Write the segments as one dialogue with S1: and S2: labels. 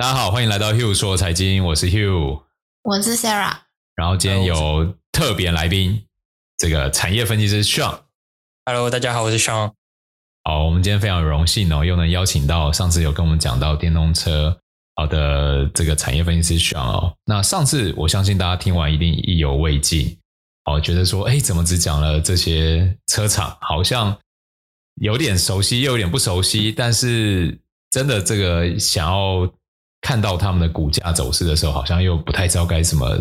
S1: 大家好，欢迎来到 Hugh 说财经，我是 Hugh，
S2: 我是 Sarah，
S1: 然后今天有特别来宾，这个产业分析师 Sean。
S3: Hello，大家好，我是 Sean。
S1: 好，我们今天非常荣幸哦，又能邀请到上次有跟我们讲到电动车好的这个产业分析师 Sean 哦。那上次我相信大家听完一定意犹未尽，哦，觉得说，哎，怎么只讲了这些车厂，好像有点熟悉，又有点不熟悉，但是真的这个想要。看到他们的股价走势的时候，好像又不太知道该怎么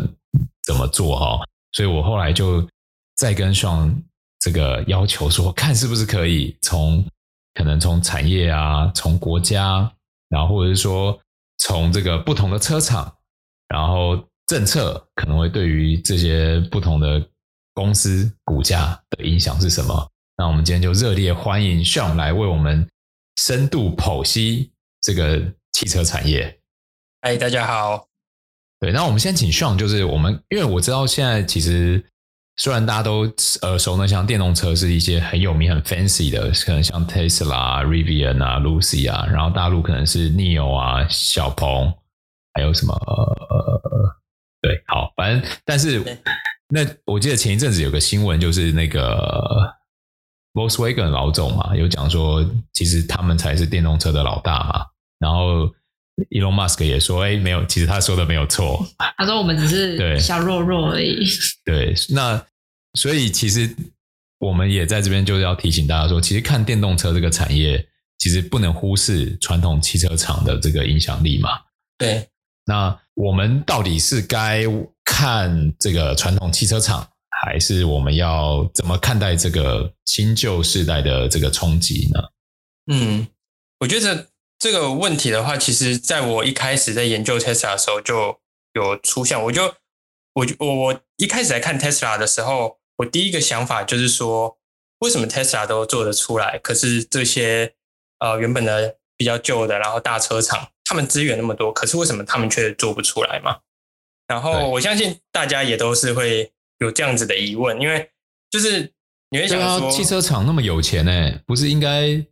S1: 怎么做哈，所以我后来就再跟 Sean 这个要求说，看是不是可以从可能从产业啊，从国家，然后或者是说从这个不同的车厂，然后政策可能会对于这些不同的公司股价的影响是什么？那我们今天就热烈欢迎 Sean 来为我们深度剖析这个汽车产业。
S3: 嗨，大家好。
S1: 对，那我们先请 Sean，就是我们，因为我知道现在其实虽然大家都耳熟能详，电动车是一些很有名、很 fancy 的，可能像 Tesla、Rivian 啊、Lucy 啊，然后大陆可能是 Neo 啊、小鹏，还有什么？呃，对，好，反正但是那我记得前一阵子有个新闻，就是那个 Volkswagen 老总嘛，有讲说，其实他们才是电动车的老大嘛，然后。Elon Musk 也说：“哎，没有，其实他说的没有错。
S2: 他说我们只是小弱弱而已。
S1: 对”对，那所以其实我们也在这边就是要提醒大家说，其实看电动车这个产业，其实不能忽视传统汽车厂的这个影响力嘛。
S3: 对，
S1: 那我们到底是该看这个传统汽车厂，还是我们要怎么看待这个新旧世代的这个冲击呢？
S3: 嗯，我觉得。这个问题的话，其实在我一开始在研究 Tesla 的时候就有出现。我就我我我一开始来看 Tesla 的时候，我第一个想法就是说，为什么 Tesla 都做得出来，可是这些呃原本的比较旧的，然后大车厂，他们资源那么多，可是为什么他们却做不出来嘛？然后我相信大家也都是会有这样子的疑问，因为就是你会想说，
S1: 汽车厂那么有钱呢，不是应该？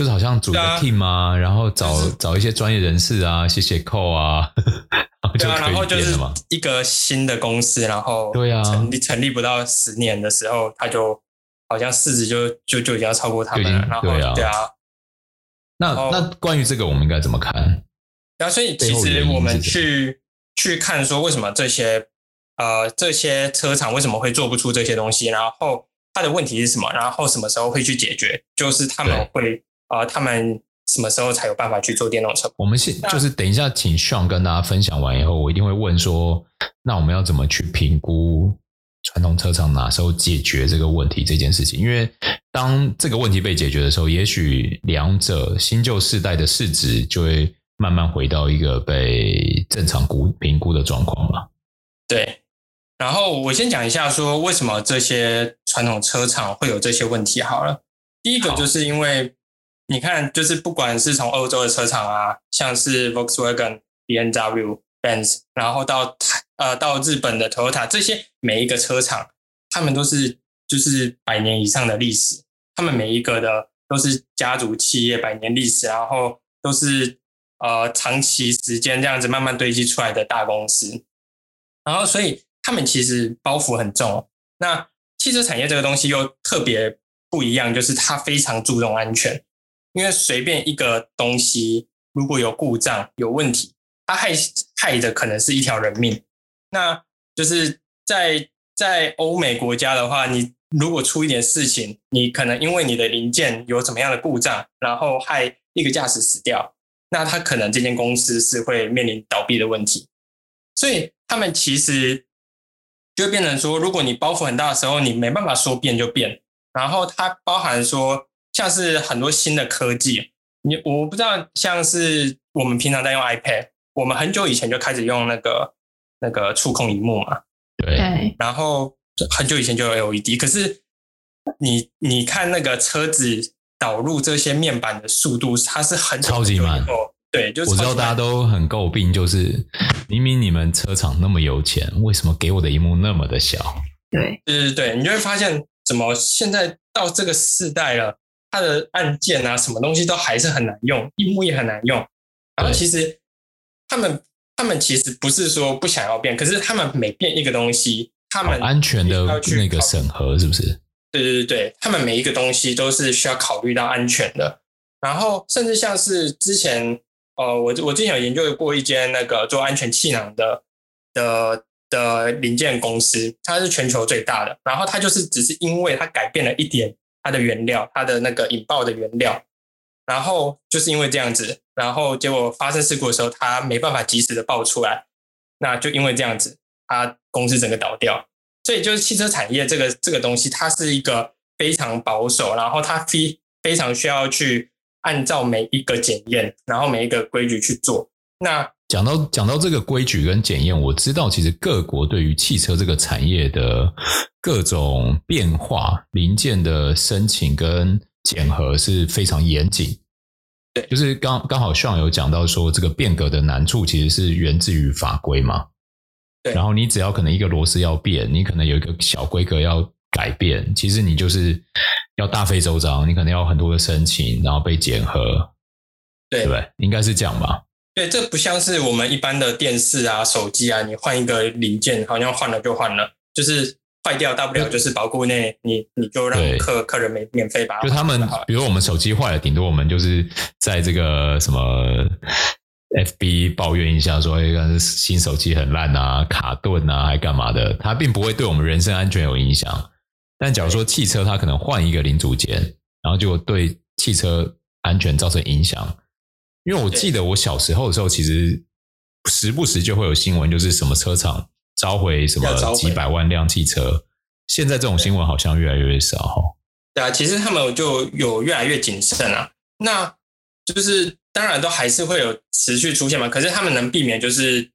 S1: 就是好像组个 team 啊，然后找、就是、找一些专业人士啊，写写 code 啊，
S3: 对啊，然后就是一个新的公司，然后对啊，成立成立不到十年的时候，他就好像市值就就就已经要超过他们了，然后对啊，对啊，
S1: 那那关于这个我们应该怎么看？
S3: 然后、啊、所以其实我们去去看说为什么这些呃这些车厂为什么会做不出这些东西，然后。他的问题是什么？然后什么时候会去解决？就是他们会啊、呃，他们什么时候才有办法去做电动车？
S1: 我们先就是等一下，请 Sean 跟大家分享完以后，我一定会问说，那我们要怎么去评估传统车厂哪时候解决这个问题这件事情？因为当这个问题被解决的时候，也许两者新旧世代的市值就会慢慢回到一个被正常估评估的状况了。
S3: 对。然后我先讲一下，说为什么这些传统车厂会有这些问题。好了，第一个就是因为你看，就是不管是从欧洲的车厂啊，像是 Volkswagen、BMW、Benz，然后到呃到日本的 Toyota，这些每一个车厂，他们都是就是百年以上的历史，他们每一个的都是家族企业，百年历史，然后都是呃长期时间这样子慢慢堆积出来的大公司，然后所以。他们其实包袱很重，那汽车产业这个东西又特别不一样，就是它非常注重安全，因为随便一个东西如果有故障、有问题，它害害的可能是一条人命。那就是在在欧美国家的话，你如果出一点事情，你可能因为你的零件有怎么样的故障，然后害一个驾驶死掉，那他可能这间公司是会面临倒闭的问题。所以他们其实。就变成说，如果你包袱很大的时候，你没办法说变就变。然后它包含说，像是很多新的科技，你我不知道，像是我们平常在用 iPad，我们很久以前就开始用那个那个触控荧幕嘛。
S1: 对。
S3: 然后很久以前就有 LED，可是你你看那个车子导入这些面板的速度，它是很
S1: 超级慢。
S3: 对，就是
S1: 我知道大家都很诟病，就是明明你们车厂那么有钱，为什么给我的荧幕那么的小？
S2: 对，
S3: 对对对，你就会发现，怎么现在到这个世代了，它的按键啊，什么东西都还是很难用，硬幕也很难用。然后其实他们他们其实不是说不想要变，可是他们每变一个东西，他们
S1: 安全的那个审核是不是？
S3: 对对对对，他们每一个东西都是需要考虑到安全的。然后甚至像是之前，呃，我我之前有研究过一间那个做安全气囊的的的零件公司，它是全球最大的。然后它就是只是因为它改变了一点它的原料，它的那个引爆的原料，然后就是因为这样子，然后结果发生事故的时候，它没办法及时的爆出来，那就因为这样子，它公司整个倒掉。所以就是汽车产业这个这个东西，它是一个非常保守，然后它非非常需要去。按照每一个检验，然后每一个规矩去做。那
S1: 讲到讲到这个规矩跟检验，我知道其实各国对于汽车这个产业的各种变化、零件的申请跟检核是非常严谨。
S3: 对，
S1: 就是刚刚好上有讲到说，这个变革的难处其实是源自于法规嘛。
S3: 对，
S1: 然后你只要可能一个螺丝要变，你可能有一个小规格要改变，其实你就是。要大费周章，你可能要很多的申请，然后被检核，对，对？应该是这样吧？
S3: 对，这不像是我们一般的电视啊、手机啊，你换一个零件，好像换了就换了，就是坏掉，大不了就是保固内，你你就让客客人免免费把。
S1: 就他们，比如我们手机坏了，顶多我们就是在这个什么 FB 抱怨一下，说一个新手机很烂啊、卡顿啊，还干嘛的，它并不会对我们人身安全有影响。但假如说汽车它可能换一个零组件，然后就对汽车安全造成影响，因为我记得我小时候的时候，其实时不时就会有新闻，就是什么车厂召回什么几百万辆汽车，现在这种新闻好像越来越少。
S3: 对啊，其实他们就有越来越谨慎啊。那就是当然都还是会有持续出现嘛，可是他们能避免就是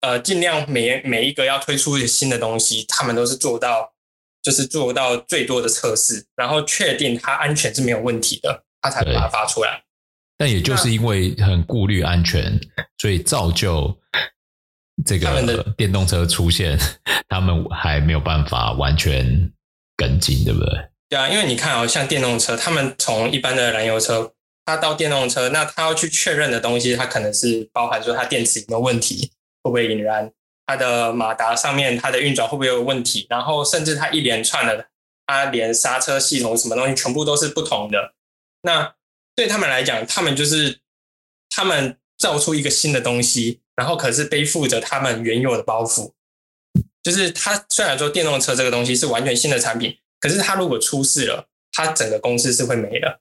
S3: 呃尽量每每一个要推出新的东西，他们都是做到。就是做到最多的测试，然后确定它安全是没有问题的，他才把它发出来。
S1: 但也就是因为很顾虑安全，所以造就这个电动车出现，他们还没有办法完全跟进，对不对？
S3: 对啊，因为你看哦，像电动车，他们从一般的燃油车，它到电动车，那它要去确认的东西，它可能是包含说它电池有没有问题，会不会引燃。它的马达上面，它的运转会不会有问题？然后甚至它一连串的，它连刹车系统什么东西全部都是不同的。那对他们来讲，他们就是他们造出一个新的东西，然后可是背负着他们原有的包袱。就是他虽然说电动车这个东西是完全新的产品，可是他如果出事了，他整个公司是会没的。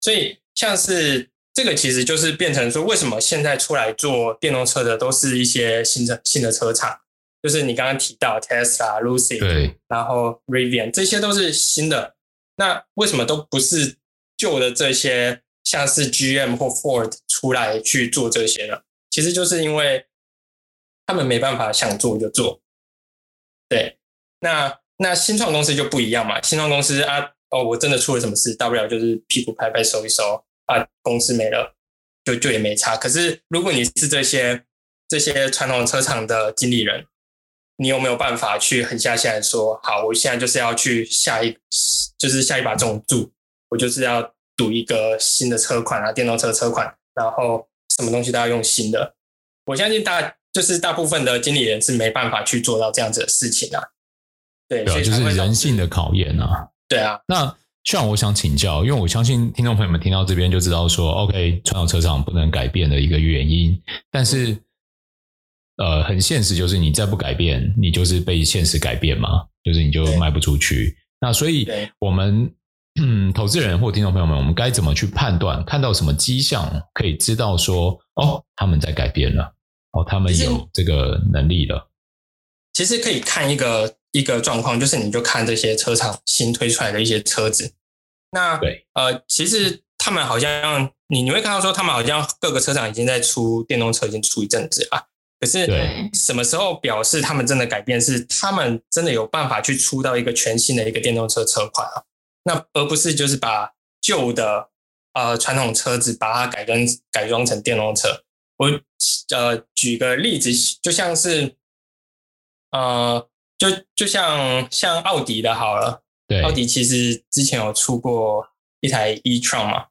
S3: 所以像是。这个其实就是变成说，为什么现在出来做电动车的都是一些新的新的车厂，就是你刚刚提到 Tesla、Lucid，
S1: 对，
S3: 然后 Rivian，这些都是新的。那为什么都不是旧的这些，像是 GM 或 Ford 出来去做这些呢？其实就是因为他们没办法想做就做。对，那那新创公司就不一样嘛，新创公司啊，哦，我真的出了什么事，大不了就是屁股拍拍收一收。啊，公司没了，就就也没差。可是，如果你是这些这些传统车厂的经理人，你有没有办法去狠下心来说，好，我现在就是要去下一，就是下一把重注，我就是要赌一个新的车款啊，电动车车款，然后什么东西都要用新的。我相信大就是大部分的经理人是没办法去做到这样子的事情啊。对，所以
S1: 就是人性的考验啊。
S3: 对啊，
S1: 那。像我想请教，因为我相信听众朋友们听到这边就知道说，OK，传统车厂不能改变的一个原因，但是，呃，很现实，就是你再不改变，你就是被现实改变嘛，就是你就卖不出去。那所以，我们嗯，投资人或听众朋友们，我们该怎么去判断？看到什么迹象可以知道说，哦，他们在改变了，哦，他们有这个能力了。
S3: 其实可以看一个。一个状况就是，你就看这些车厂新推出来的一些车子，那
S1: 对
S3: 呃，其实他们好像你你会看到说，他们好像各个车厂已经在出电动车，已经出一阵子啊。可是什么时候表示他们真的改变？是他们真的有办法去出到一个全新的一个电动车车款啊？那而不是就是把旧的呃传统车子把它改跟改装成电动车。我呃举个例子，就像是呃。就就像像奥迪的好了，
S1: 对，
S3: 奥迪其实之前有出过一台 e-tron 嘛，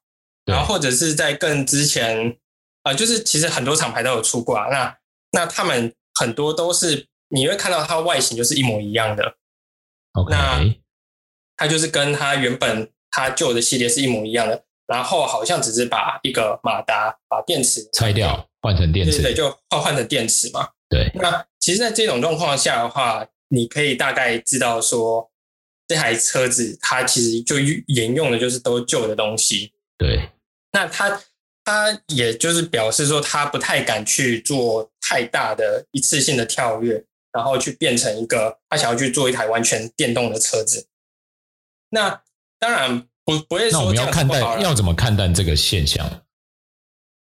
S3: 然后或者是在更之前，呃，就是其实很多厂牌都有出过啊。那那他们很多都是你会看到它外形就是一模一样的。那它就是跟它原本它旧的系列是一模一样的，然后好像只是把一个马达把电池
S1: 拆掉换成电池，
S3: 对，对，就换换成电池嘛。
S1: 对。
S3: 那其实，在这种状况下的话，你可以大概知道说，这台车子它其实就沿用的就是都旧的东西。
S1: 对。
S3: 那它他也就是表示说，他不太敢去做太大的一次性的跳跃，然后去变成一个他想要去做一台完全电动的车子。那当然不不会说，
S1: 那我们要看待要怎么看待这个现象？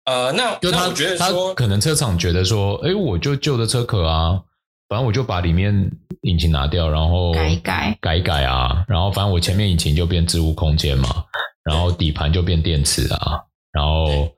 S3: 呃，那就他觉得说，
S1: 可能车厂觉得说，哎，我就旧的车壳啊，反正我就把里面引擎拿掉，然后
S2: 改改
S1: 改改啊，然后反正我前面引擎就变置物空间嘛，然后底盘就变电池啊。然后，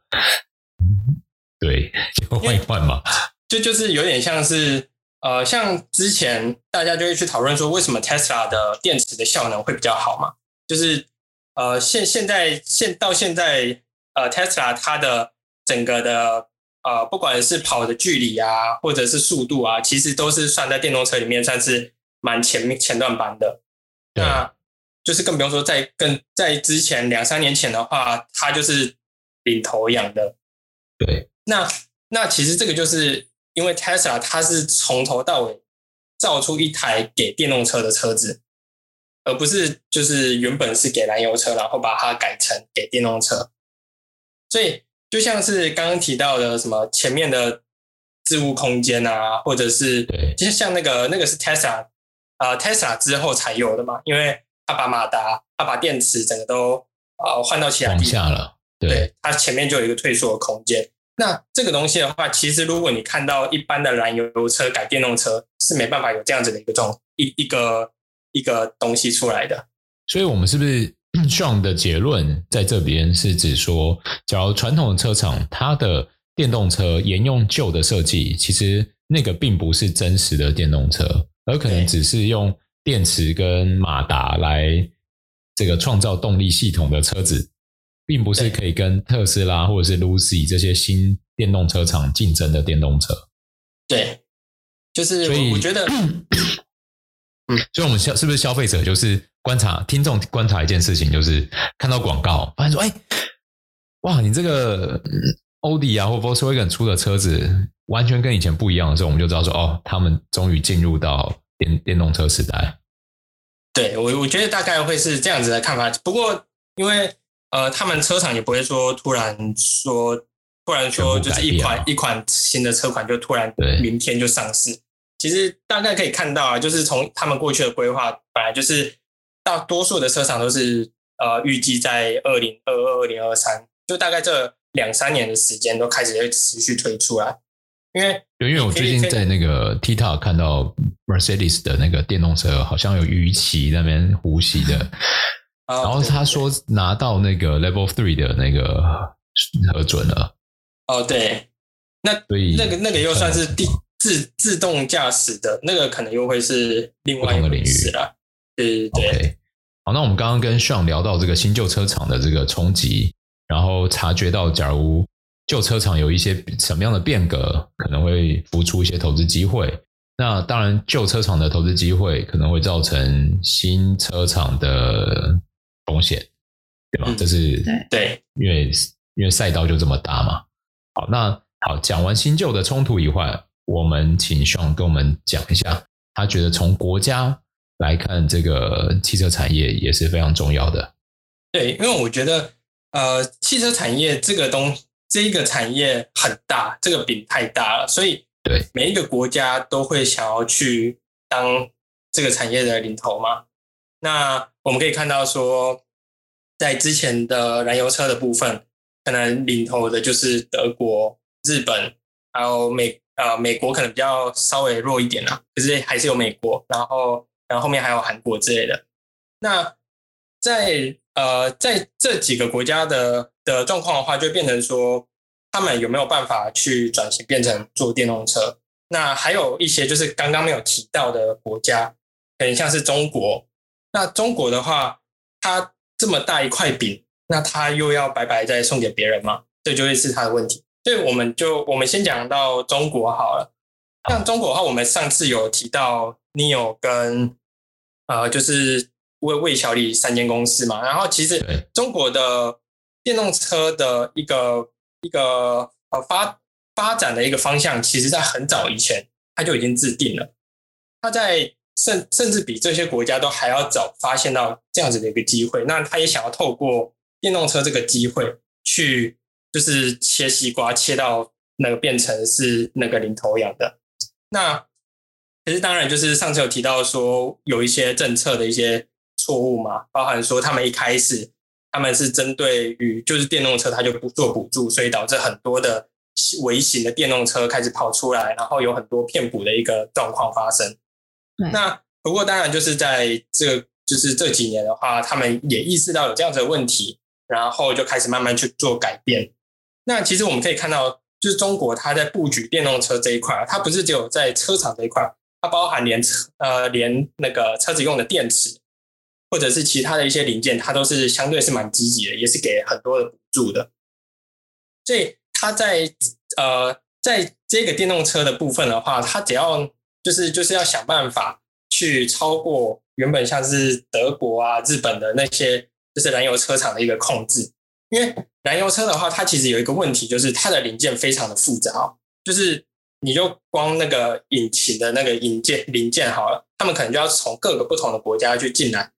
S1: 对，就换一换嘛，
S3: 就就是有点像是，呃，像之前大家就会去讨论说，为什么 Tesla 的电池的效能会比较好嘛？就是，呃，现现在现到现在，呃，Tesla 它的整个的，呃，不管是跑的距离啊，或者是速度啊，其实都是算在电动车里面算是蛮前面前段班的。那就是更不用说在更在之前两三年前的话，它就是。领头羊的，
S1: 对，
S3: 那那其实这个就是因为 Tesla 它是从头到尾造出一台给电动车的车子，而不是就是原本是给燃油车，然后把它改成给电动车。所以就像是刚刚提到的什么前面的置物空间啊，或者是对，就像那个那个是 Tesla 啊、呃、Tesla 之后才有的嘛，因为它把马达、它把电池整个都啊、呃、换到其他地方了。对，它前面就有一个退缩的空间。那这个东西的话，其实如果你看到一般的燃油车改电动车，是没办法有这样子的一个状一一个一个东西出来的。
S1: 所以，我们是不是 Sean 的结论在这边是指说，假如传统的车厂它的电动车沿用旧的设计，其实那个并不是真实的电动车，而可能只是用电池跟马达来这个创造动力系统的车子。并不是可以跟特斯拉或者是 Lucy 这些新电动车厂竞争的电动车。
S3: 对，就是所以我觉得，嗯，
S1: 所以我们消是不是消费者就是观察听众观察一件事情，就是看到广告，发现说，哎，哇，你这个欧迪啊或 Volkswagen 出的车子完全跟以前不一样的时候，我们就知道说，哦，他们终于进入到电电动车时代。
S3: 对，我我觉得大概会是这样子的看法。不过因为呃，他们车厂也不会说突然说，突然说就是一款一款新的车款就突然明天就上市。其实大概可以看到啊，就是从他们过去的规划，本来就是大多数的车厂都是呃预计在二零二二、二零二三，就大概这两三年的时间都开始会持续推出来。因为
S1: 因为我最近在那个 TikTok 看到 Mercedes 的那个电动车，好像有鱼鳍那边呼吸的。然后他说拿到那个 Level Three 的那个核准了。
S3: 哦，对，那所以那个那个又算是自自自动驾驶的那个，可能又会是另外一个领域了。对对对。Okay.
S1: 好，那我们刚刚跟 Sean 聊到这个新旧车厂的这个冲击，然后察觉到，假如旧车厂有一些什么样的变革，可能会浮出一些投资机会。那当然，旧车厂的投资机会可能会造成新车厂的。风险，对吧？嗯、这是
S3: 对，
S1: 因为因为赛道就这么大嘛。好，那好，讲完新旧的冲突以外，我们请 Sean 跟我们讲一下，他觉得从国家来看，这个汽车产业也是非常重要的。
S3: 对，因为我觉得，呃，汽车产业这个东，这一个产业很大，这个饼太大了，所以对每一个国家都会想要去当这个产业的领头嘛。那我们可以看到说，在之前的燃油车的部分，可能领头的就是德国、日本，还有美呃美国可能比较稍微弱一点啦，可是还是有美国，然后然后后面还有韩国之类的。那在呃在这几个国家的的状况的话，就变成说，他们有没有办法去转型变成做电动车？那还有一些就是刚刚没有提到的国家，可能像是中国。那中国的话，它这么大一块饼，那它又要白白再送给别人吗？这就会是它的问题。所以我们就我们先讲到中国好了。像中国的话，我们上次有提到 Neo 跟呃，就是魏魏小李三间公司嘛。然后其实中国的电动车的一个一个呃发发展的一个方向，其实在很早以前它就已经制定了。它在甚甚至比这些国家都还要早发现到这样子的一个机会。那他也想要透过电动车这个机会去，就是切西瓜切到那个变成是那个领头羊的。那其实当然就是上次有提到说有一些政策的一些错误嘛，包含说他们一开始他们是针对于就是电动车，他就不做补助，所以导致很多的微型的电动车开始跑出来，然后有很多骗补的一个状况发生。那不过当然就是在这就是这几年的话，他们也意识到有这样子的问题，然后就开始慢慢去做改变。那其实我们可以看到。就是中国，它在布局电动车这一块，它不是只有在车厂这一块，它包含连车呃连那个车子用的电池，或者是其他的一些零件，它都是相对是蛮积极的，也是给很多的补助的。所以它在呃在这个电动车的部分的话，它只要就是就是要想办法去超过原本像是德国啊、日本的那些就是燃油车厂的一个控制。因为燃油车的话，它其实有一个问题，就是它的零件非常的复杂，就是你就光那个引擎的那个引件零件好了，他们可能就要从各个不同的国家去进来，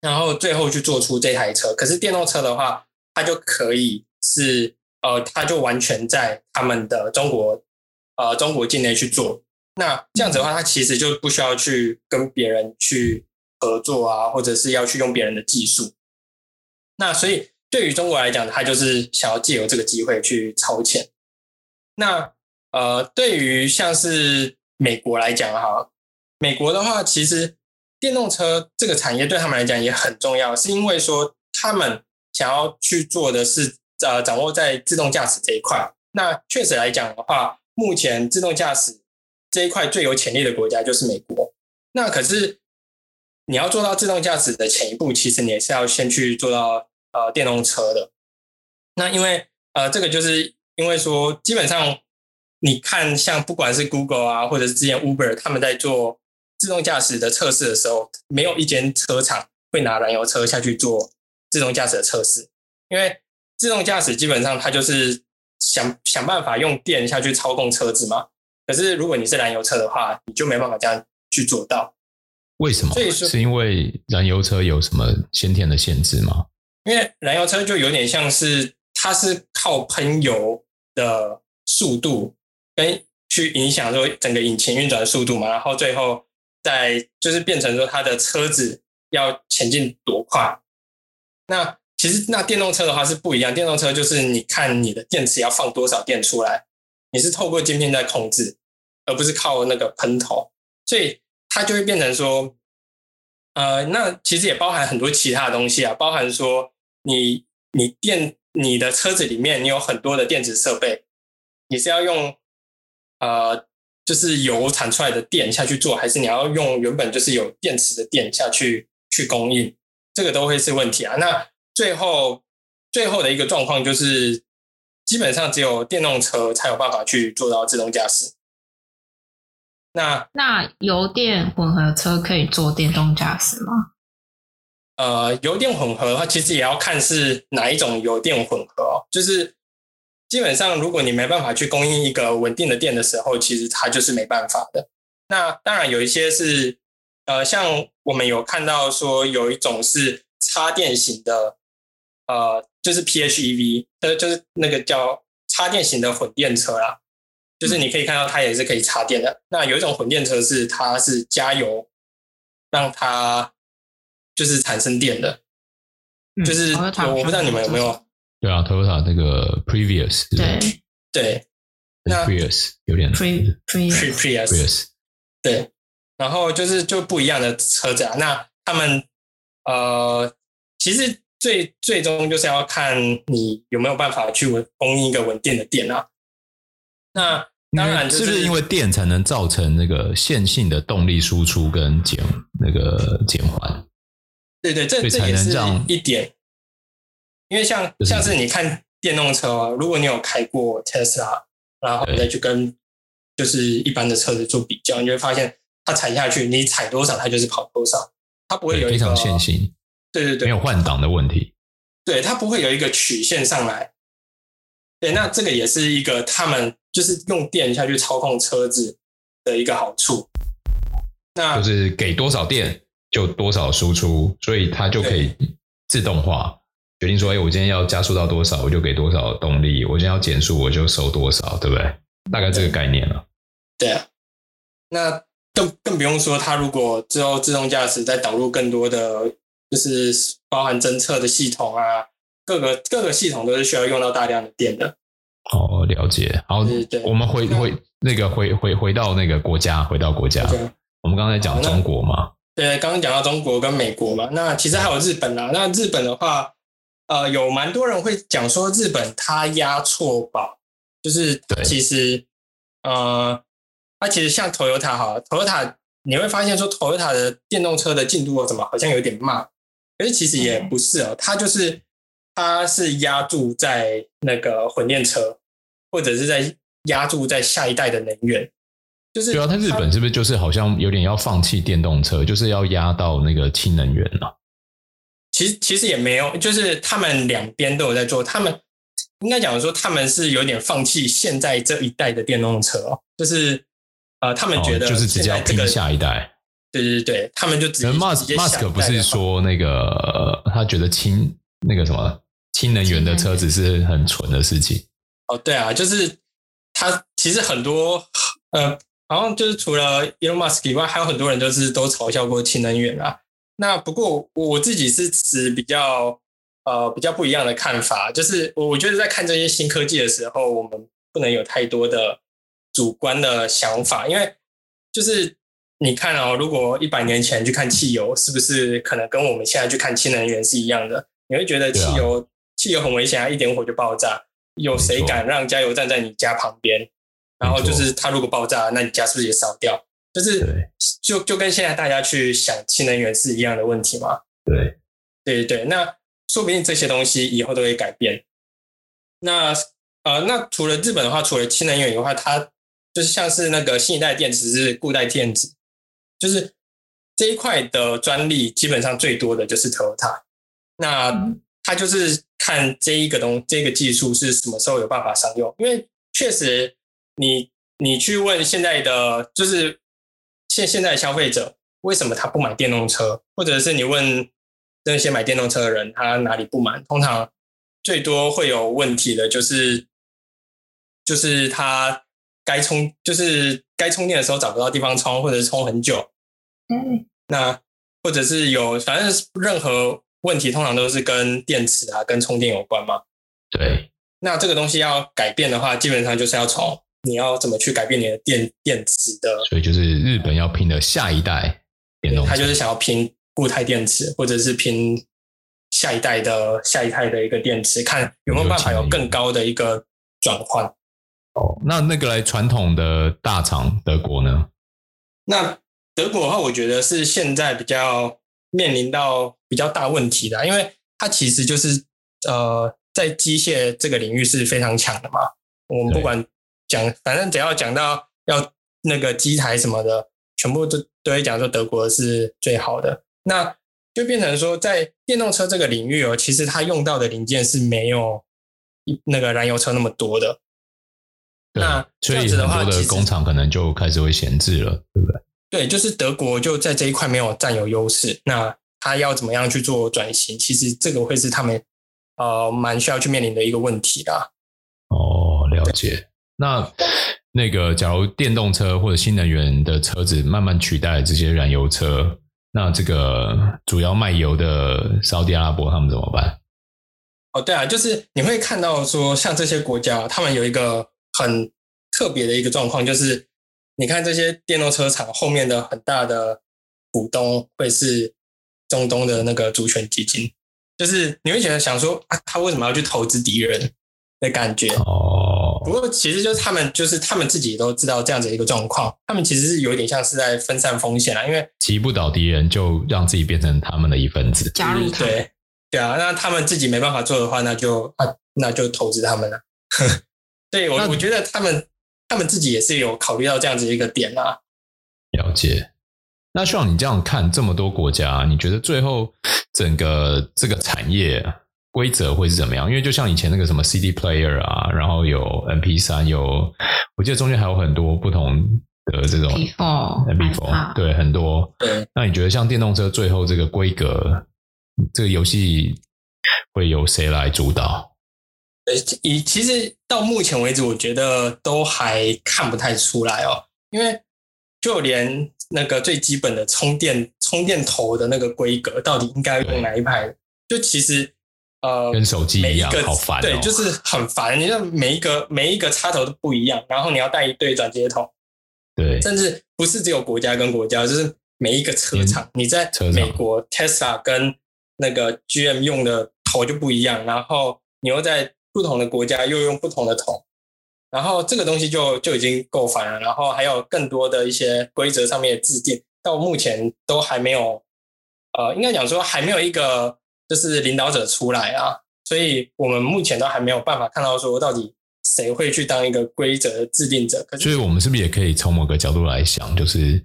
S3: 然后最后去做出这台车。可是电动车的话，它就可以是呃，它就完全在他们的中国呃中国境内去做。那这样子的话，他其实就不需要去跟别人去合作啊，或者是要去用别人的技术。那所以。对于中国来讲，他就是想要借由这个机会去超前。那呃，对于像是美国来讲哈，美国的话，其实电动车这个产业对他们来讲也很重要，是因为说他们想要去做的是呃，掌握在自动驾驶这一块。那确实来讲的话，目前自动驾驶这一块最有潜力的国家就是美国。那可是你要做到自动驾驶的前一步，其实你也是要先去做到。呃，电动车的，那因为呃，这个就是因为说，基本上你看，像不管是 Google 啊，或者是之前 Uber，他们在做自动驾驶的测试的时候，没有一间车厂会拿燃油车下去做自动驾驶的测试，因为自动驾驶基本上它就是想想办法用电下去操控车子嘛。可是如果你是燃油车的话，你就没办法这样去做到。
S1: 为什么？所以说是因为燃油车有什么先天的限制吗？
S3: 因为燃油车就有点像是，它是靠喷油的速度跟去影响说整个引擎运转的速度嘛，然后最后再就是变成说它的车子要前进多快。那其实那电动车的话是不一样，电动车就是你看你的电池要放多少电出来，你是透过晶片在控制，而不是靠那个喷头，所以它就会变成说，呃，那其实也包含很多其他的东西啊，包含说。你你电你的车子里面，你有很多的电子设备，你是要用呃，就是油产出来的电下去做，还是你要用原本就是有电池的电下去去供应？这个都会是问题啊。那最后最后的一个状况就是，基本上只有电动车才有办法去做到自动驾驶。那
S2: 那油电混合车可以做电动驾驶吗？
S3: 呃，油电混合的话，其实也要看是哪一种油电混合哦。就是基本上，如果你没办法去供应一个稳定的电的时候，其实它就是没办法的。那当然有一些是，呃，像我们有看到说有一种是插电型的，呃，就是 PHEV，呃，就是那个叫插电型的混电车啦。就是你可以看到它也是可以插电的。那有一种混电车是它是加油让它。就是产生电的，嗯、就是我不知道你们有没有？
S1: 对啊，Toyota 那个 Previous
S2: 对
S3: 对，
S1: 那 Previous 有点
S2: Pre Prius
S3: Prius 对，然后就是就不一样的车子啊。那他们呃，其实最最终就是要看你有没有办法去供应一个稳定的电啊。那当然、就是，
S1: 是不是因为电才能造成那个线性的动力输出跟减那个减缓？
S3: 对对，这这也是一点，因为像像是你看电动车啊，如果你有开过 Tesla，然后你再去跟就是一般的车子做比较，你就会发现它踩下去，你踩多少它就是跑多少，它不会有一个
S1: 非常线性，
S3: 对对对，
S1: 没有换挡的问题，
S3: 对，它不会有一个曲线上来。对，那这个也是一个他们就是用电下去操控车子的一个好处。那
S1: 就是给多少电就多少输出，所以它就可以自动化决定说，哎，我今天要加速到多少，我就给多少动力；我今天要减速，我就收多少，对不对？大概这个概念了。
S3: 对啊，那更更不用说，它如果之后自动驾驶再导入更多的，就是包含侦测的系统啊。各个各个系统都是需要用到大量的电的。
S1: 哦，了解。好，对对对，我们回回那个回回回到那个国家，回到国家。我们刚才讲中国嘛？
S3: 对，刚刚讲到中国跟美国嘛。那其实还有日本啦。那日本的话，呃，有蛮多人会讲说日本它押错宝，就是其实呃，它其实像 Toyota 哈，Toyota 你会发现说 Toyota 的电动车的进度怎么好像有点慢，可是其实也不是哦，它就是。它是压注在那个混电车，或者是在压注在下一代的能源，就是
S1: 对啊。它日本是不是就是好像有点要放弃电动车，就是要压到那个氢能源了？
S3: 其实其实也没有，就是他们两边都有在做。他们应该讲说，他们是有点放弃现在这一代的电动车哦，就是呃，他们觉得
S1: 就是直接要拼下一代。
S3: 对对对，他们就直接。
S1: 马斯马斯克不是说那个他觉得氢那个什么？氢能源的车子是很蠢的事情。
S3: 哦，对啊，就是他其实很多呃，好像就是除了 Elon Musk 以外，还有很多人都是都嘲笑过氢能源啊。那不过我自己是持比较呃比较不一样的看法，就是我我觉得在看这些新科技的时候，我们不能有太多的主观的想法，因为就是你看哦，如果一百年前去看汽油，是不是可能跟我们现在去看氢能源是一样的？你会觉得汽油。汽油很危险啊！一点火就爆炸，有谁敢让加油站在你家旁边？然后就是它如果爆炸，那你家是不是也烧掉？就是就就跟现在大家去想氢能源是一样的问题嘛？
S1: 对
S3: 对对，那说不定这些东西以后都会改变。那呃，那除了日本的话，除了氢能源以外，它就是像是那个新一代电池是固态电池，就是这一块的专利基本上最多的就是 Toyota。那、嗯他就是看这一个东这个技术是什么时候有办法商用，因为确实你你去问现在的就是现现在的消费者为什么他不买电动车，或者是你问那些买电动车的人他哪里不满，通常最多会有问题的就是就是他该充就是该充电的时候找不到地方充，或者是充很久，嗯，那或者是有反正任何。问题通常都是跟电池啊、跟充电有关嘛。
S1: 对，
S3: 那这个东西要改变的话，基本上就是要从你要怎么去改变你的电电池的。
S1: 所以就是日本要拼的下一代电动车，
S3: 他就是想要拼固态电池，或者是拼下一代的下一代的一个电池，看有没有办法有更高的一个转换。
S1: 哦，那那个来传统的大厂德国呢？
S3: 那德国的话，我觉得是现在比较。面临到比较大问题的，因为它其实就是呃，在机械这个领域是非常强的嘛。我们不管讲，反正只要讲到要那个机台什么的，全部都都会讲说德国是最好的。那就变成说，在电动车这个领域哦，其实它用到的零件是没有那个燃油车那么多的。那这样子的话，
S1: 很多的工厂可能就开始会闲置了，对不对？
S3: 对，就是德国就在这一块没有占有优势，那他要怎么样去做转型？其实这个会是他们呃蛮需要去面临的一个问题的。
S1: 哦，了解。那那个假如电动车或者新能源的车子慢慢取代了这些燃油车，那这个主要卖油的沙乌地阿拉伯他们怎么办？
S3: 哦，对啊，就是你会看到说，像这些国家，他们有一个很特别的一个状况，就是。你看这些电动车厂后面的很大的股东会是中东的那个主权基金，就是你会觉得想说啊，他为什么要去投资敌人的感觉？哦，不过其实就是他们就是他们自己都知道这样子一个状况，他们其实是有点像是在分散风险啊，因为
S1: 击不倒敌人就让自己变成他们的一份子，
S2: 加入他。
S3: 对对啊，那他们自己没办法做的话，那就啊，那就投资他们了。对我，我觉得他们他们自己也是有考虑到这样子一个点啊。
S1: 了解。那像你这样看这么多国家，你觉得最后整个这个产业规则会是怎么样？因为就像以前那个什么 CD player 啊，然后有 MP 三，有我记得中间还有很多不同的这种
S2: MP4，
S1: 对，很多。对。那你觉得像电动车最后这个规格，这个游戏会由谁来主导？
S3: 呃，以其实到目前为止，我觉得都还看不太出来哦，因为就连那个最基本的充电充电头的那个规格，到底应该用哪一排？就其实呃，
S1: 跟手机一样，好烦哦。
S3: 对，就是很烦。你看每一个每一个插头都不一样，然后你要带一对转接头，
S1: 对，
S3: 甚至不是只有国家跟国家，就是每一个车厂，你在美国 Tesla 跟那个 GM 用的头就不一样，然后你又在不同的国家又用不同的桶，然后这个东西就就已经够烦了。然后还有更多的一些规则上面的制定，到目前都还没有，呃，应该讲说还没有一个就是领导者出来啊。所以我们目前都还没有办法看到说到底谁会去当一个规则制定者。可是，
S1: 所以我们是不是也可以从某个角度来想，就是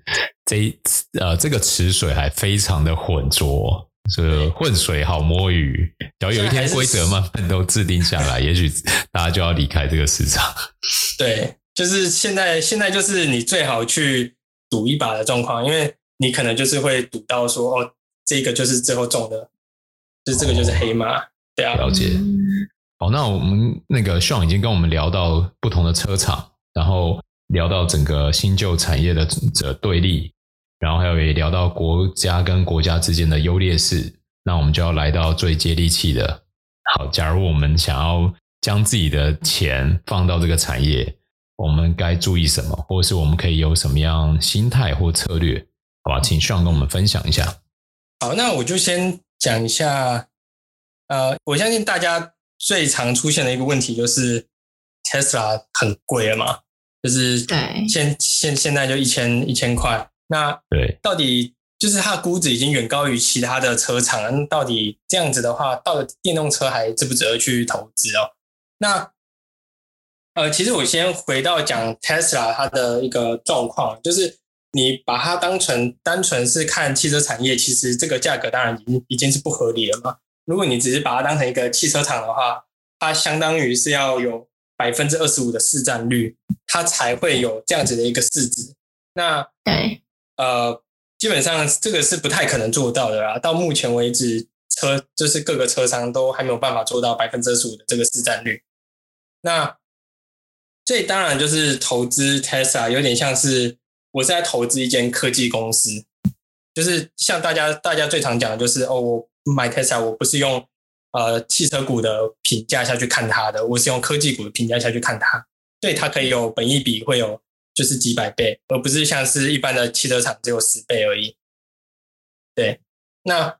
S1: 这呃这个池水还非常的浑浊。是混水好摸鱼，只要有一天规则慢慢都制定下来，也许大家就要离开这个市场。
S3: 对，就是现在，现在就是你最好去赌一把的状况，因为你可能就是会赌到说，哦，这个就是最后中的，就是这个就是黑马。哦、对啊，
S1: 了解。好，那我们那个 Sean 已经跟我们聊到不同的车厂，然后聊到整个新旧产业的这对立。然后还有也聊到国家跟国家之间的优劣势，那我们就要来到最接地气的。好，假如我们想要将自己的钱放到这个产业，我们该注意什么，或者是我们可以有什么样心态或策略？好吧，请 Sean 跟我们分享一下。
S3: 好，那我就先讲一下。呃，我相信大家最常出现的一个问题就是 Tesla 很贵了嘛，就是对，现现现在就一千一千块。那对，到底就是它的估值已经远高于其他的车厂了。那到底这样子的话，到底电动车还值不值得去投资哦？那呃，其实我先回到讲 Tesla 它的一个状况，就是你把它当成单纯是看汽车产业，其实这个价格当然已经已经是不合理了嘛。如果你只是把它当成一个汽车厂的话，它相当于是要有百分之二十五的市占率，它才会有这样子的一个市值。那对。呃，基本上这个是不太可能做到的啦。到目前为止，车就是各个车商都还没有办法做到百分之二十五的这个市占率。那这当然就是投资 Tesla 有点像是我是在投资一间科技公司，就是像大家大家最常讲的就是哦，我买 Tesla 我不是用呃汽车股的评价下去看它的，我是用科技股的评价下去看它，所以它可以有本益比会有。就是几百倍，而不是像是一般的汽车厂只有十倍而已。对，那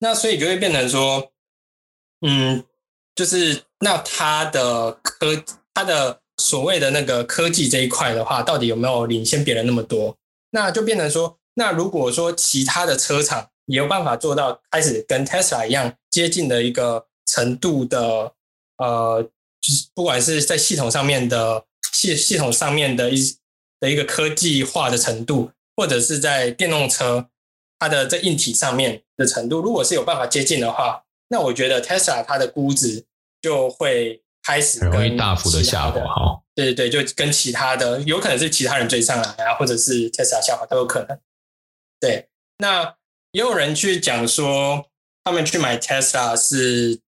S3: 那所以就会变成说，嗯，就是那它的科，它的所谓的那个科技这一块的话，到底有没有领先别人那么多？那就变成说，那如果说其他的车厂也有办法做到开始跟 Tesla 一样接近的一个程度的，呃，就是不管是在系统上面的。系系统上面的一的一个科技化的程度，或者是在电动车它的在硬体上面的程度，如果是有办法接近的话，那我觉得 Tesla 它的估值就会开始跟
S1: 容易大幅的下滑。哈，
S3: 对对对，就跟其他的有可能是其他人追上来啊，或者是 Tesla 下滑都有可能。对，那也有人去讲说，他们去买 Tesla 是。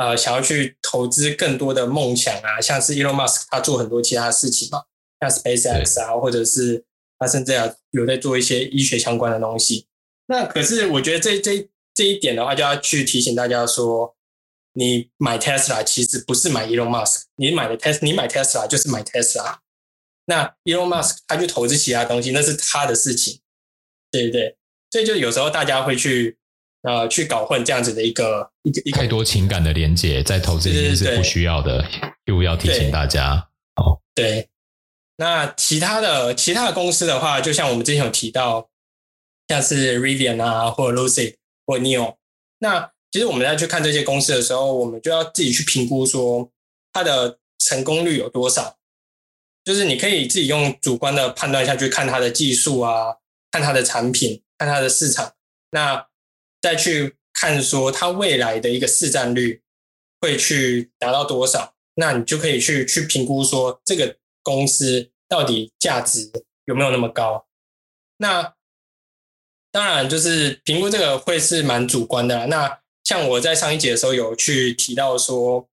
S3: 呃，想要去投资更多的梦想啊，像是 Elon Musk 他做很多其他事情嘛，像 SpaceX 啊，或者是他甚至啊有在做一些医学相关的东西。那可是我觉得这这这一点的话，就要去提醒大家说，你买 Tesla 其实不是买 Elon Musk，你买的 Tesla 你买 Tesla 就是买 Tesla。那 Elon Musk 他去投资其他东西，那是他的事情，对不对？所以就有时候大家会去。呃，去搞混这样子的一个一个一个
S1: 太多情感的连接，在投资里面是不需要的，又要提醒大家。哦，
S3: 对。那其他的其他的公司的话，就像我们之前有提到，像是 Rivian 啊，或者 Lucid 或 Neo，那其实我们在去看这些公司的时候，我们就要自己去评估说它的成功率有多少。就是你可以自己用主观的判断下去看它的技术啊，看它的产品，看它的市场，那再去看说它未来的一个市占率会去达到多少，那你就可以去去评估说这个公司到底价值有没有那么高。那当然就是评估这个会是蛮主观的啦。那像我在上一节的时候有去提到说。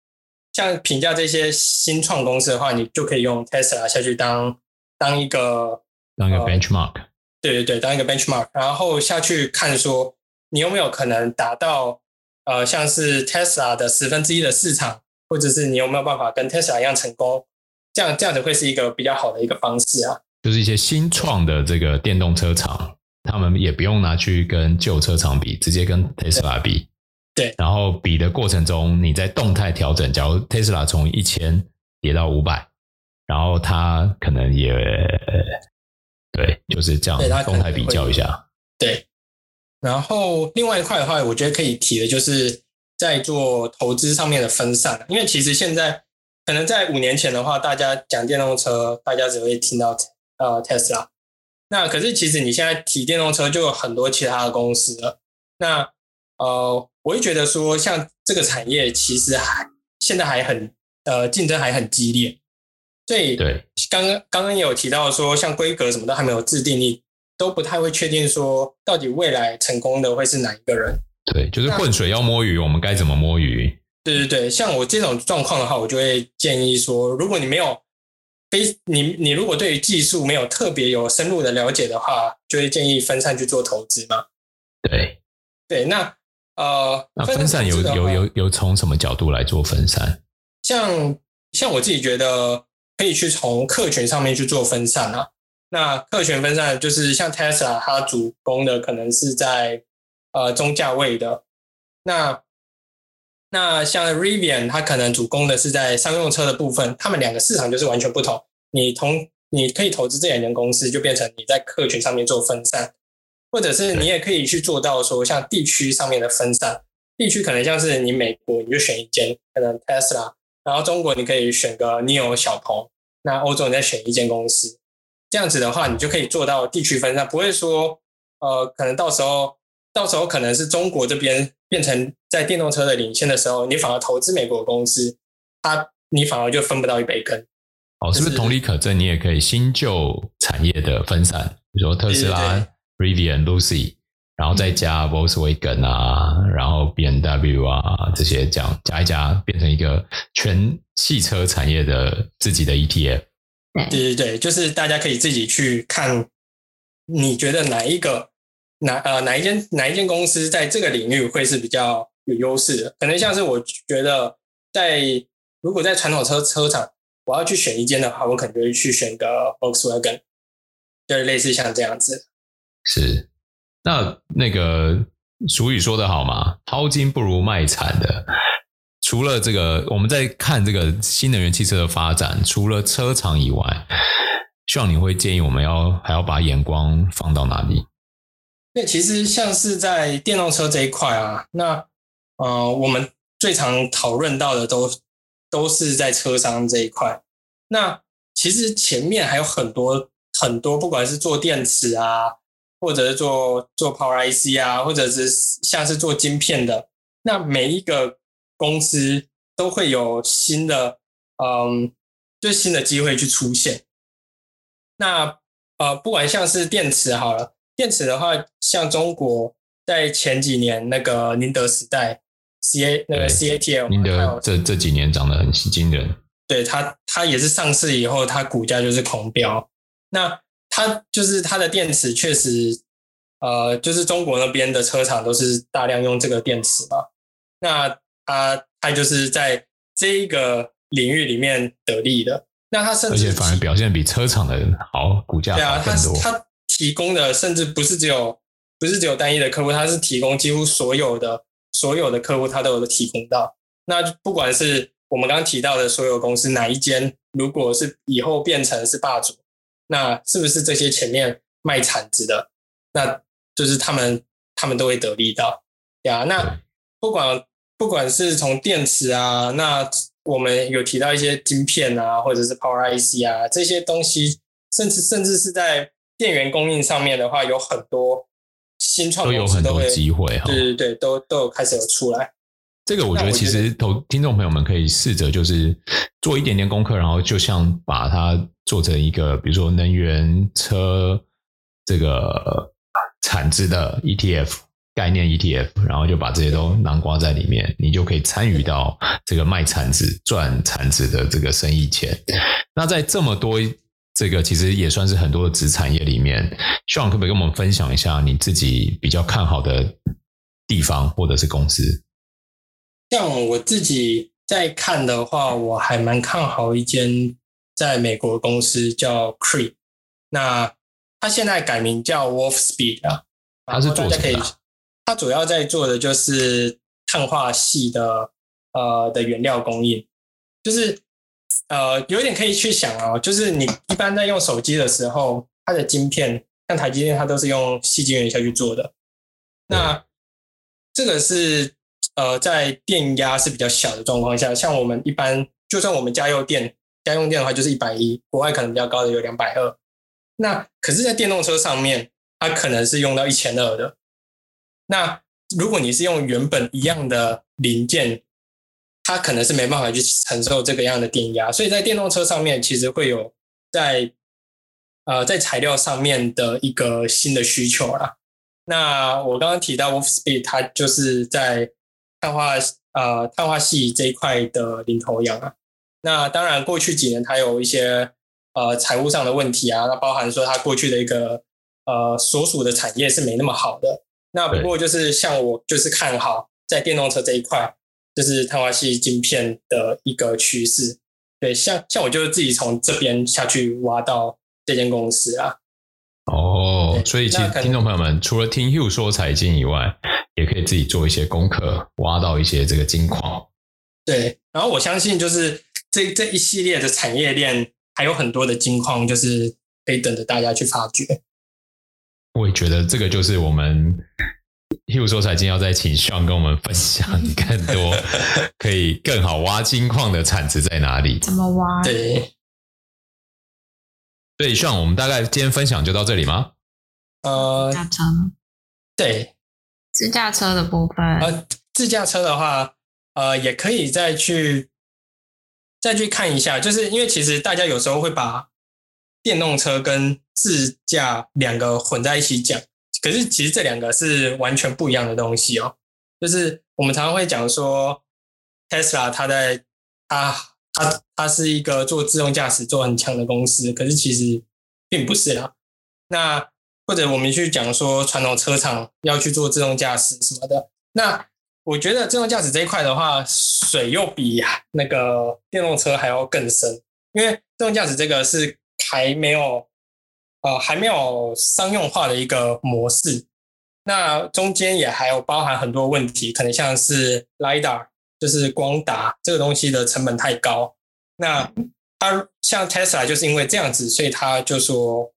S3: 像评价这些新创公司的话，你就可以用 Tesla 下去当当一个
S1: 当一个 benchmark，呃。
S3: 对对对，当一个 benchmark，然后下去看说你有没有可能达到呃像是 Tesla 的十分之一的市场，或者是你有没有办法跟 Tesla 一样成功？这样这样子会是一个比较好的一个方式啊。
S1: 就是一些新创的这个电动车厂，他们也不用拿去跟旧车厂比，直接跟 Tesla 比。
S3: 对，
S1: 然后比的过程中，你在动态调整。假如 Tesla 从一千跌到五百，然后它可能也对，就是这样动态比较一下。
S3: 对，然后另外一块的话，我觉得可以提的就是在做投资上面的分散。因为其实现在可能在五年前的话，大家讲电动车，大家只会听到呃 Tesla。那可是其实你现在提电动车，就有很多其他的公司了。那呃。我会觉得说，像这个产业其实还现在还很呃竞争还很激烈，所以对刚刚刚刚也有提到说，像规格什么都还没有制定，你都不太会确定说到底未来成功的会是哪一个人。
S1: 对，就是浑水要摸鱼，我们该怎么摸鱼？
S3: 对对对，像我这种状况的话，我就会建议说，如果你没有非你你如果对于技术没有特别有深入的了解的话，就会建议分散去做投资嘛。
S1: 对
S3: 对，那。呃，
S1: 那分散有有有有从什么角度来做分散？
S3: 像像我自己觉得可以去从客群上面去做分散啊。那客群分散就是像 Tesla，它主攻的可能是在呃中价位的。那那像 Rivian，它可能主攻的是在商用车的部分。他们两个市场就是完全不同。你同你可以投资这两间公司，就变成你在客群上面做分散。或者是你也可以去做到说，像地区上面的分散，地区可能像是你美国你就选一间，可能 Tesla，然后中国你可以选个 Neo 小鹏，那欧洲你再选一间公司，这样子的话，你就可以做到地区分散，不会说呃，可能到时候到时候可能是中国这边变成在电动车的领先的时候，你反而投资美国公司，它你反而就分不到一杯羹。
S1: 哦，是不是同理可证？你也可以新旧产业的分散，比如说特斯拉。Rivian、Lucy，然后再加 Volkswagen 啊，嗯、然后 BMW 啊这些，这样加一加，变成一个全汽车产业的自己的 ETF。
S3: 对对对，就是大家可以自己去看，你觉得哪一个哪呃哪一间哪一间公司在这个领域会是比较有优势的？可能像是我觉得在如果在传统车车厂，我要去选一间的话，我可能就会去选个 Volkswagen，就是类似像这样子。
S1: 是，那那个俗语说得好嘛，淘金不如卖惨的。除了这个，我们在看这个新能源汽车的发展，除了车厂以外，希望你会建议我们要还要把眼光放到哪里？
S3: 那其实像是在电动车这一块啊，那呃，我们最常讨论到的都都是在车商这一块。那其实前面还有很多很多，不管是做电池啊。或者是做做 Power IC 啊，或者是像是做晶片的，那每一个公司都会有新的，嗯，就新的机会去出现。那呃，不管像是电池好了，电池的话，像中国在前几年那个宁德时代 CA 那个 CATL，
S1: 宁德这这几年涨得很惊人。
S3: 对它，它也是上市以后，它股价就是狂飙。那它就是它的电池，确实，呃，就是中国那边的车厂都是大量用这个电池嘛。那它它就是在这一个领域里面得利的。那他甚至
S1: 而且反而表现比车厂的好，股价
S3: 对啊，
S1: 他
S3: 他提供的甚至不是只有不是只有单一的客户，他是提供几乎所有的所有的客户，他都有的提供到。那不管是我们刚刚提到的所有公司哪一间，如果是以后变成是霸主。那是不是这些前面卖产值的，那就是他们他们都会得利到呀？那不管不管是从电池啊，那我们有提到一些晶片啊，或者是 Power IC 啊这些东西，甚至甚至是在电源供应上面的话，有很多新创
S1: 都有很多机会哈。
S3: 对对对，都都有开始有出来。
S1: 这个我觉得其实投听众朋友们可以试着就是做一点点功课，然后就像把它做成一个，比如说能源车这个产值的 ETF 概念 ETF，然后就把这些都囊括在里面，你就可以参与到这个卖产值赚产值的这个生意钱。那在这么多这个其实也算是很多的子产业里面，Sean 可不可以跟我们分享一下你自己比较看好的地方或者是公司？
S3: 像我自己在看的话，我还蛮看好一间在美国的公司叫 Cree，那它现在改名叫 Wolfspeed 啊。
S1: 它是做什么的？
S3: 它主要在做的就是碳化系的呃的原料供应，就是呃有一点可以去想哦，就是你一般在用手机的时候，它的晶片像台积电，它都是用细晶元下去做的。那这个是。呃，在电压是比较小的状况下，像我们一般，就算我们家用电，家用电的话就是一百一，国外可能比较高的有两百二。那可是，在电动车上面，它可能是用到一千二的。那如果你是用原本一样的零件，它可能是没办法去承受这个样的电压。所以在电动车上面，其实会有在呃在材料上面的一个新的需求啦。那我刚刚提到 Wolfspeed，它就是在碳化呃碳化系这一块的领头羊啊，那当然过去几年它有一些呃财务上的问题啊，那包含说它过去的一个呃所属的产业是没那么好的。那不过就是像我就是看好在电动车这一块，就是碳化系晶片的一个趋势。对，像像我就是自己从这边下去挖到这间公司啊。
S1: 哦，所以其实听众朋友们除了听 Hugh 说财经以外，也可以自己做一些功课，挖到一些这个金矿。
S3: 对，然后我相信就是这这一系列的产业链还有很多的金矿，就是可以等着大家去发掘。
S1: 我也觉得这个就是我们 Hugh 说财经要再请 Sean 跟我们分享 更多，可以更好挖金矿的产值在哪里？
S2: 怎么挖？
S3: 对。
S1: 对，Sean，我们大概今天分享就到这里吗？
S3: 呃，
S2: 驾车。
S3: 对。
S2: 自驾车的部分，
S3: 呃，自驾车的话，呃，也可以再去再去看一下，就是因为其实大家有时候会把电动车跟自驾两个混在一起讲，可是其实这两个是完全不一样的东西哦。就是我们常常会讲说，Tesla 它在它它它是一个做自动驾驶做很强的公司，可是其实并不是啦。那或者我们去讲说传统车厂要去做自动驾驶什么的，那我觉得自动驾驶这一块的话，水又比那个电动车还要更深，因为自动驾驶这个是还没有呃还没有商用化的一个模式，那中间也还有包含很多问题，可能像是 LiDAR 就是光达这个东西的成本太高，那它像 Tesla 就是因为这样子，所以他就说。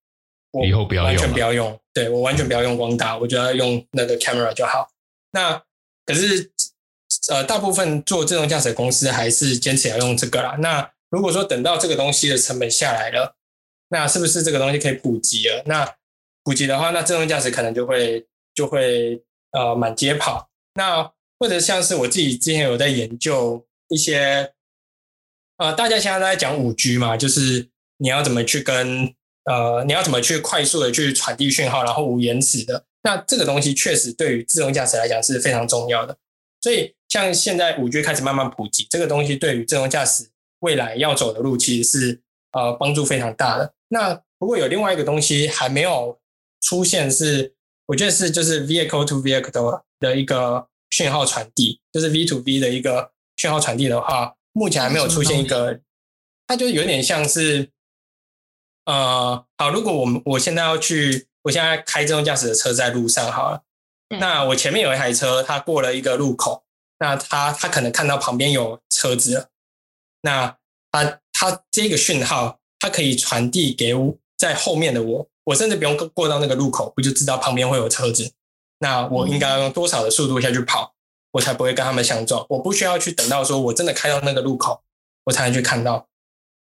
S3: 我
S1: 以后不要用，
S3: 完全不要用。对，我完全不要用光达，我就要用那个 camera 就好。那可是呃，大部分做自动驾驶的公司还是坚持要用这个啦。那如果说等到这个东西的成本下来了，那是不是这个东西可以普及了？那普及的话，那自动驾驶可能就会就会呃满街跑。那或者像是我自己之前有在研究一些呃，大家现在都在讲五 G 嘛，就是你要怎么去跟呃，你要怎么去快速的去传递讯号，然后无延迟的？那这个东西确实对于自动驾驶来讲是非常重要的。所以，像现在五 G 开始慢慢普及，这个东西对于自动驾驶未来要走的路，其实是呃帮助非常大的。那不过有另外一个东西还没有出现是，是我觉得是就是 vehicle to vehicle 的一个讯号传递，就是 V to V 的一个讯号传递的话，目前还没有出现一个，它就有点像是。呃，好，如果我们我现在要去，我现在开自动驾驶的车在路上好了，那我前面有一台车，它过了一个路口，那它它可能看到旁边有车子了，那它它这个讯号，它可以传递给我在后面的我，我甚至不用过到那个路口，我就知道旁边会有车子，那我应该要用多少的速度下去跑，我才不会跟他们相撞。我不需要去等到说我真的开到那个路口，我才能去看到。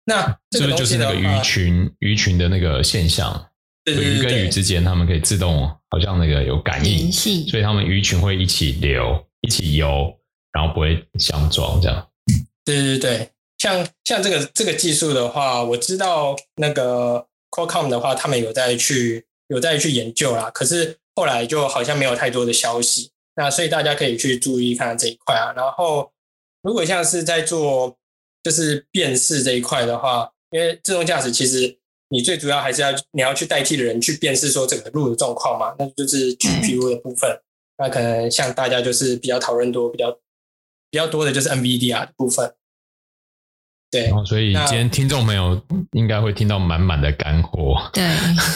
S3: 那这个
S1: 是不是就是那个鱼群鱼群的那个现象？
S3: 对对对对，
S1: 鱼跟鱼之间，它们可以自动好像那个有感应，
S2: 系
S1: 所以它们鱼群会一起流、一起游，然后不会相撞这样。
S3: 对对对，像像这个这个技术的话，我知道那个 Qualcomm 的话，他们有在去有在去研究啦，可是后来就好像没有太多的消息。那所以大家可以去注意看这一块啊。然后如果像是在做就是辨识这一块的话，因为自动驾驶其实你最主要还是要你要去代替的人去辨识说整个路的状况嘛，那就是 GPU 的部分。那可能像大家就是比较讨论多比较比较多的就是 NVDR 的部分。对，然后
S1: 所以今天听众朋友应该会听到满满的干货。
S2: 对，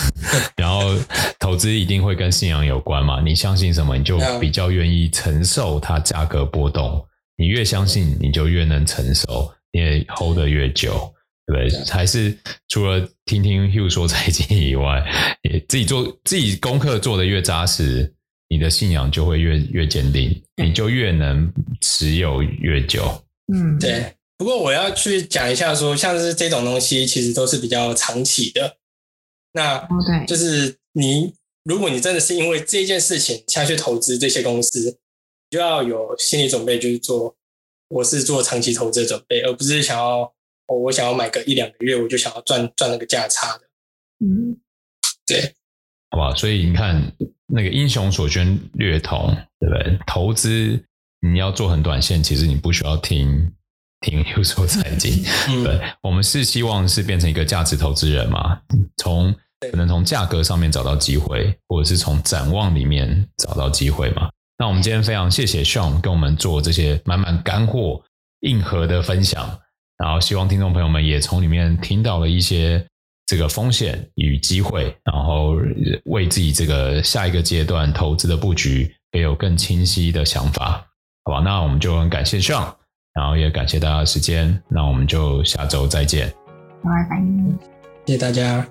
S1: 然后投资一定会跟信仰有关嘛？你相信什么，你就比较愿意承受它价格波动。你越相信，你就越能承受，你也 hold 得越久，对不对？还是除了听听 Hugh 说财经以外，也自己做自己功课做得越扎实，你的信仰就会越越坚定，你就越能持有越久。
S3: 嗯，对。不过我要去讲一下说，说像是这种东西，其实都是比较长期的。那就是你，如果你真的是因为这件事情下去投资这些公司，就要有心理准备，就是做我是做长期投资的准备，而不是想要哦，我想要买个一两个月，我就想要赚赚那个价差的。嗯，对，
S1: 好吧。所以你看，那个英雄所见略同，对不对？投资你要做很短线，其实你不需要听。听有时候财经，对，我们是希望是变成一个价值投资人嘛，从可能从价格上面找到机会，或者是从展望里面找到机会嘛。那我们今天非常谢谢 Sean 跟我们做这些满满干货、硬核的分享，然后希望听众朋友们也从里面听到了一些这个风险与机会，然后为自己这个下一个阶段投资的布局也有更清晰的想法，好吧？那我们就很感谢 Sean。然后也感谢大家的时间，那我们就下周再见，
S2: 拜拜，
S3: 谢谢大家。